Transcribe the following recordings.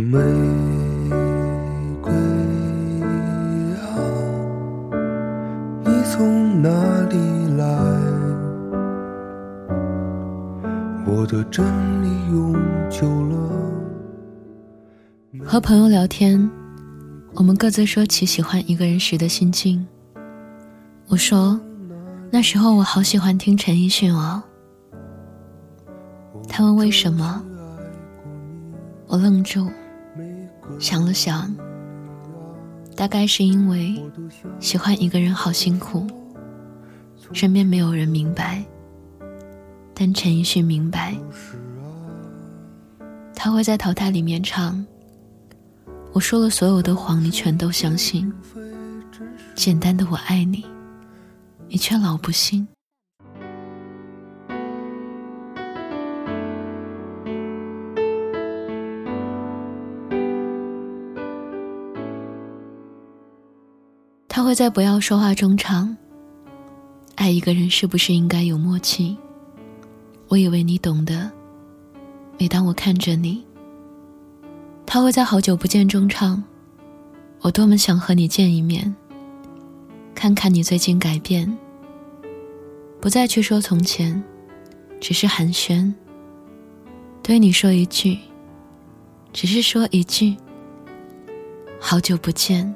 玫瑰啊，你从哪里来？我的真理永久了。和朋友聊天，我们各自说起喜欢一个人时的心境。我说，那时候我好喜欢听陈奕迅哦。他问为什么，我愣住，想了想，大概是因为喜欢一个人好辛苦，身边没有人明白，但陈奕迅明白，他会在淘汰里面唱。我说了所有的谎，你全都相信。简单的我爱你。你却老不信。会在不要说话中唱。爱一个人是不是应该有默契？我以为你懂得。每当我看着你，他会在好久不见中唱。我多么想和你见一面。看看你最近改变，不再去说从前，只是寒暄。对你说一句，只是说一句，好久不见。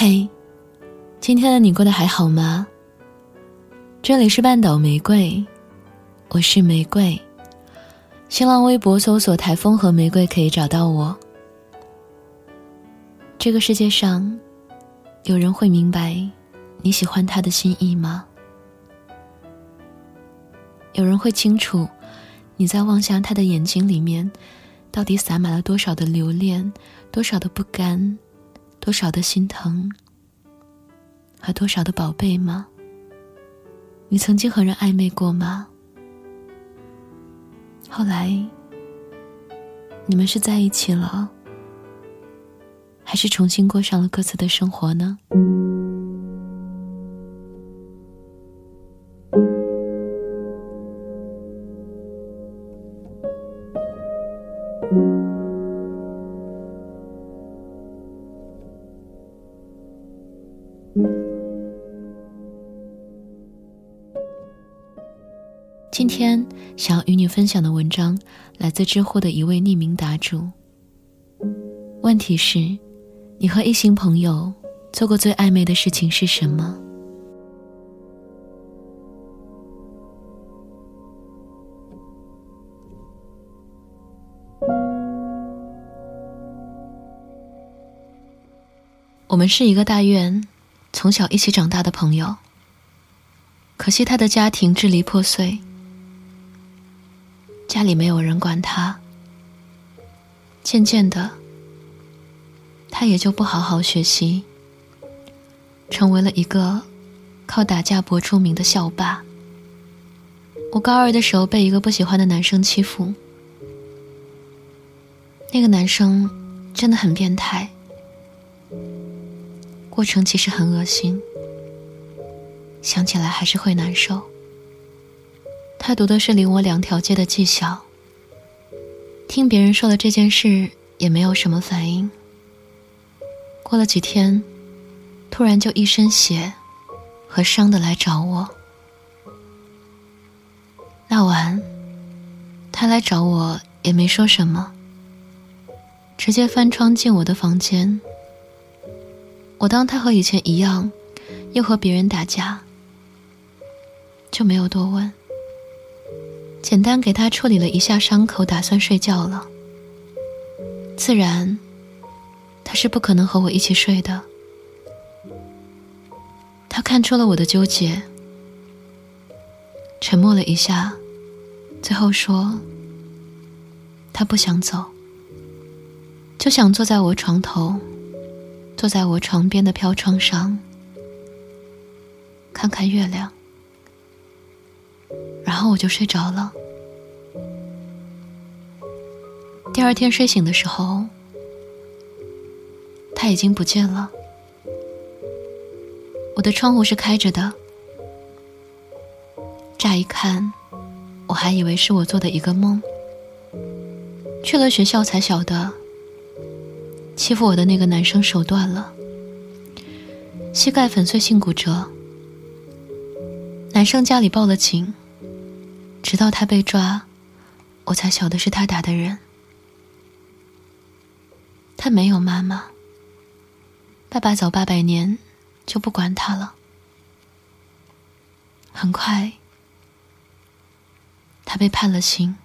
嘿，今天的你过得还好吗？这里是半岛玫瑰，我是玫瑰。新浪微博搜索“台风和玫瑰”可以找到我。这个世界上，有人会明白你喜欢他的心意吗？有人会清楚你在望向他的眼睛里面，到底洒满了多少的留恋，多少的不甘？多少的心疼，和多少的宝贝吗？你曾经和人暧昧过吗？后来，你们是在一起了，还是重新过上了各自的生活呢？想要与你分享的文章，来自知乎的一位匿名答主。问题是：你和异性朋友做过最暧昧的事情是什么？我们是一个大院，从小一起长大的朋友。可惜他的家庭支离破碎。家里没有人管他，渐渐的，他也就不好好学习，成为了一个靠打架博出名的校霸。我高二的时候被一个不喜欢的男生欺负，那个男生真的很变态，过程其实很恶心，想起来还是会难受。他读的是离我两条街的技校。听别人说了这件事，也没有什么反应。过了几天，突然就一身血和伤的来找我。那晚，他来找我也没说什么，直接翻窗进我的房间。我当他和以前一样，又和别人打架，就没有多问。简单给他处理了一下伤口，打算睡觉了。自然，他是不可能和我一起睡的。他看出了我的纠结，沉默了一下，最后说：“他不想走，就想坐在我床头，坐在我床边的飘窗上，看看月亮。”然后我就睡着了。第二天睡醒的时候，他已经不见了。我的窗户是开着的，乍一看，我还以为是我做的一个梦。去了学校才晓得，欺负我的那个男生手断了，膝盖粉碎性骨折。男生家里报了警，直到他被抓，我才晓得是他打的人。他没有妈妈，爸爸早八百年就不管他了。很快，他被判了刑。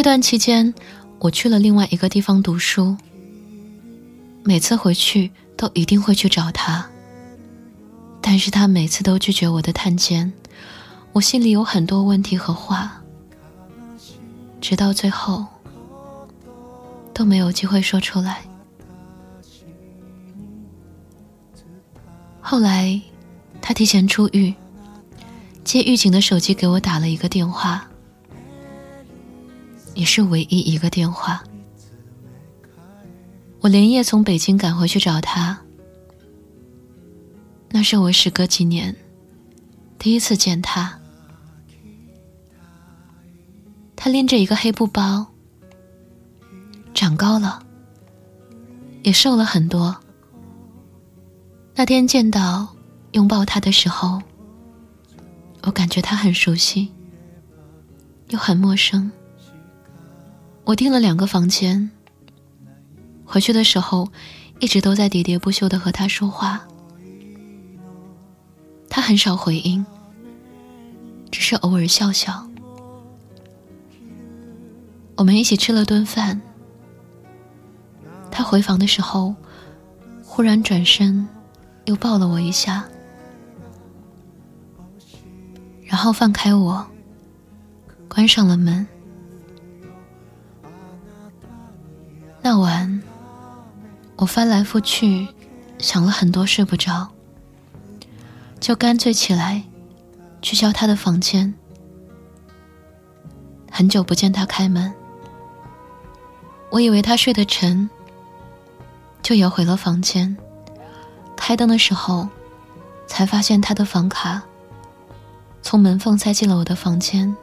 这段期间，我去了另外一个地方读书。每次回去都一定会去找他，但是他每次都拒绝我的探监。我心里有很多问题和话，直到最后都没有机会说出来。后来，他提前出狱，借狱警的手机给我打了一个电话。也是唯一一个电话。我连夜从北京赶回去找他。那是我时隔几年第一次见他。他拎着一个黑布包，长高了，也瘦了很多。那天见到、拥抱他的时候，我感觉他很熟悉，又很陌生。我订了两个房间。回去的时候，一直都在喋喋不休的和他说话。他很少回应，只是偶尔笑笑。我们一起吃了顿饭。他回房的时候，忽然转身，又抱了我一下，然后放开我，关上了门。我翻来覆去想了很多，睡不着，就干脆起来去敲他的房间。很久不见他开门，我以为他睡得沉，就也回了房间。开灯的时候，才发现他的房卡从门缝塞进了我的房间，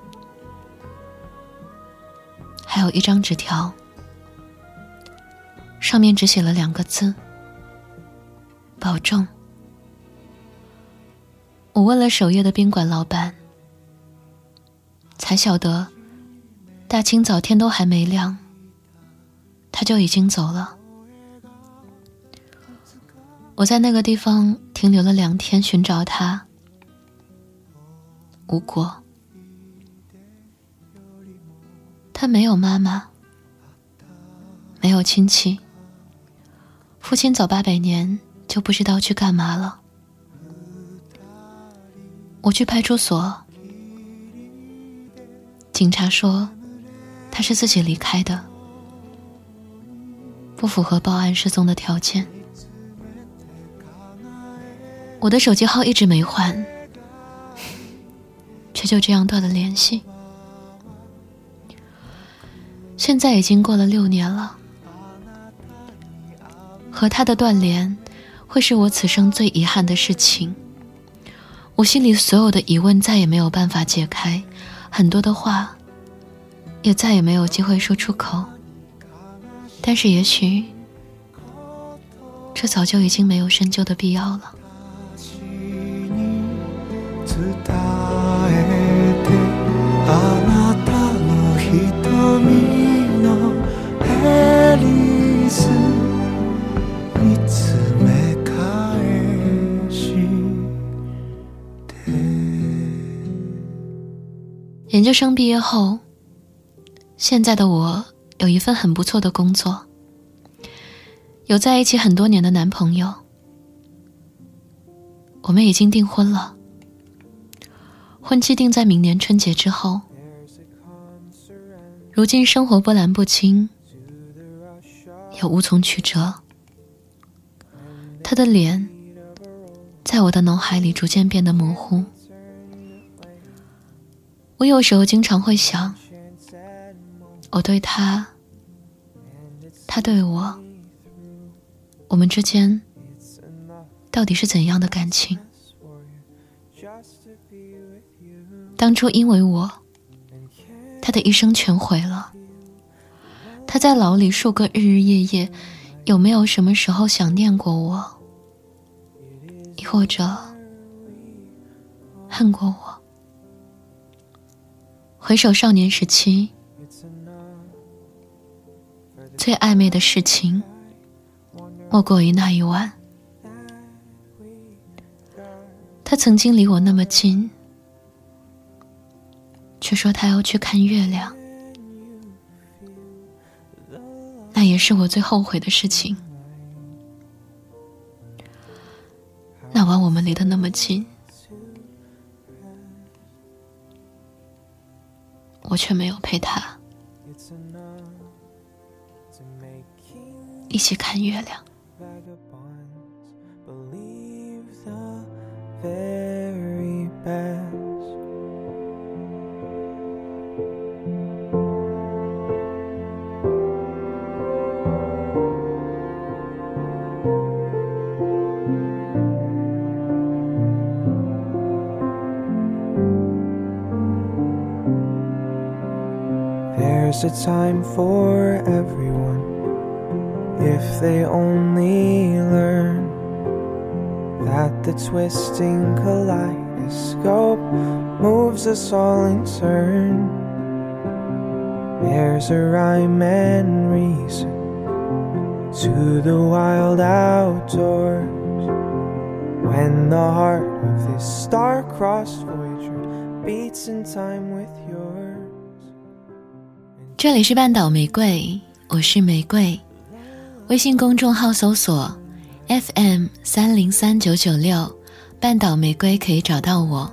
还有一张纸条。上面只写了两个字：“保重。”我问了守夜的宾馆老板，才晓得，大清早天都还没亮，他就已经走了。我在那个地方停留了两天，寻找他，无果。他没有妈妈，没有亲戚。父亲早八百年就不知道去干嘛了。我去派出所，警察说他是自己离开的，不符合报案失踪的条件。我的手机号一直没换，却就这样断了联系。现在已经过了六年了。和他的断联，会是我此生最遗憾的事情。我心里所有的疑问再也没有办法解开，很多的话，也再也没有机会说出口。但是也许，这早就已经没有深究的必要了。研究生毕业后，现在的我有一份很不错的工作，有在一起很多年的男朋友，我们已经订婚了，婚期定在明年春节之后。如今生活波澜不惊，也无从曲折。他的脸，在我的脑海里逐渐变得模糊。我有时候经常会想，我对他，他对我，我们之间到底是怎样的感情？当初因为我。他的一生全毁了。他在牢里数个日日夜夜，有没有什么时候想念过我？亦或者恨过我？回首少年时期，最暧昧的事情，莫过于那一晚。他曾经离我那么近。却说他要去看月亮，那也是我最后悔的事情。那晚我们离得那么近，我却没有陪他一起看月亮。There's a time for everyone if they only learn that the twisting kaleidoscope moves us all in turn. There's a rhyme and reason to the wild outdoors when the heart of this star-crossed Voyager beats in time with yours. 这里是半岛玫瑰，我是玫瑰。微信公众号搜索 FM 三零三九九六，半岛玫瑰可以找到我。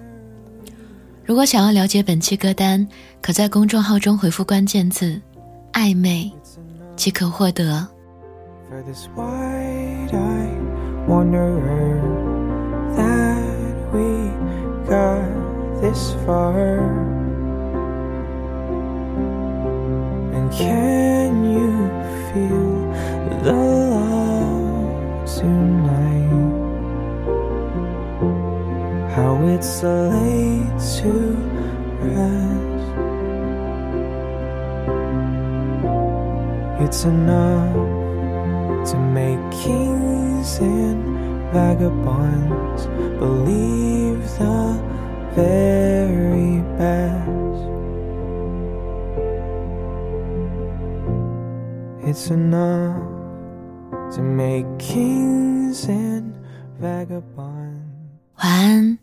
如果想要了解本期歌单，可在公众号中回复关键字“暧昧”，即可获得。Can you feel the love tonight? How it's late to rest. It's enough to make kings and vagabonds believe the very best. It's enough to make kings and vagabonds. 晚安，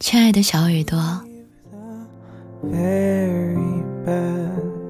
亲爱的小耳朵。Very best.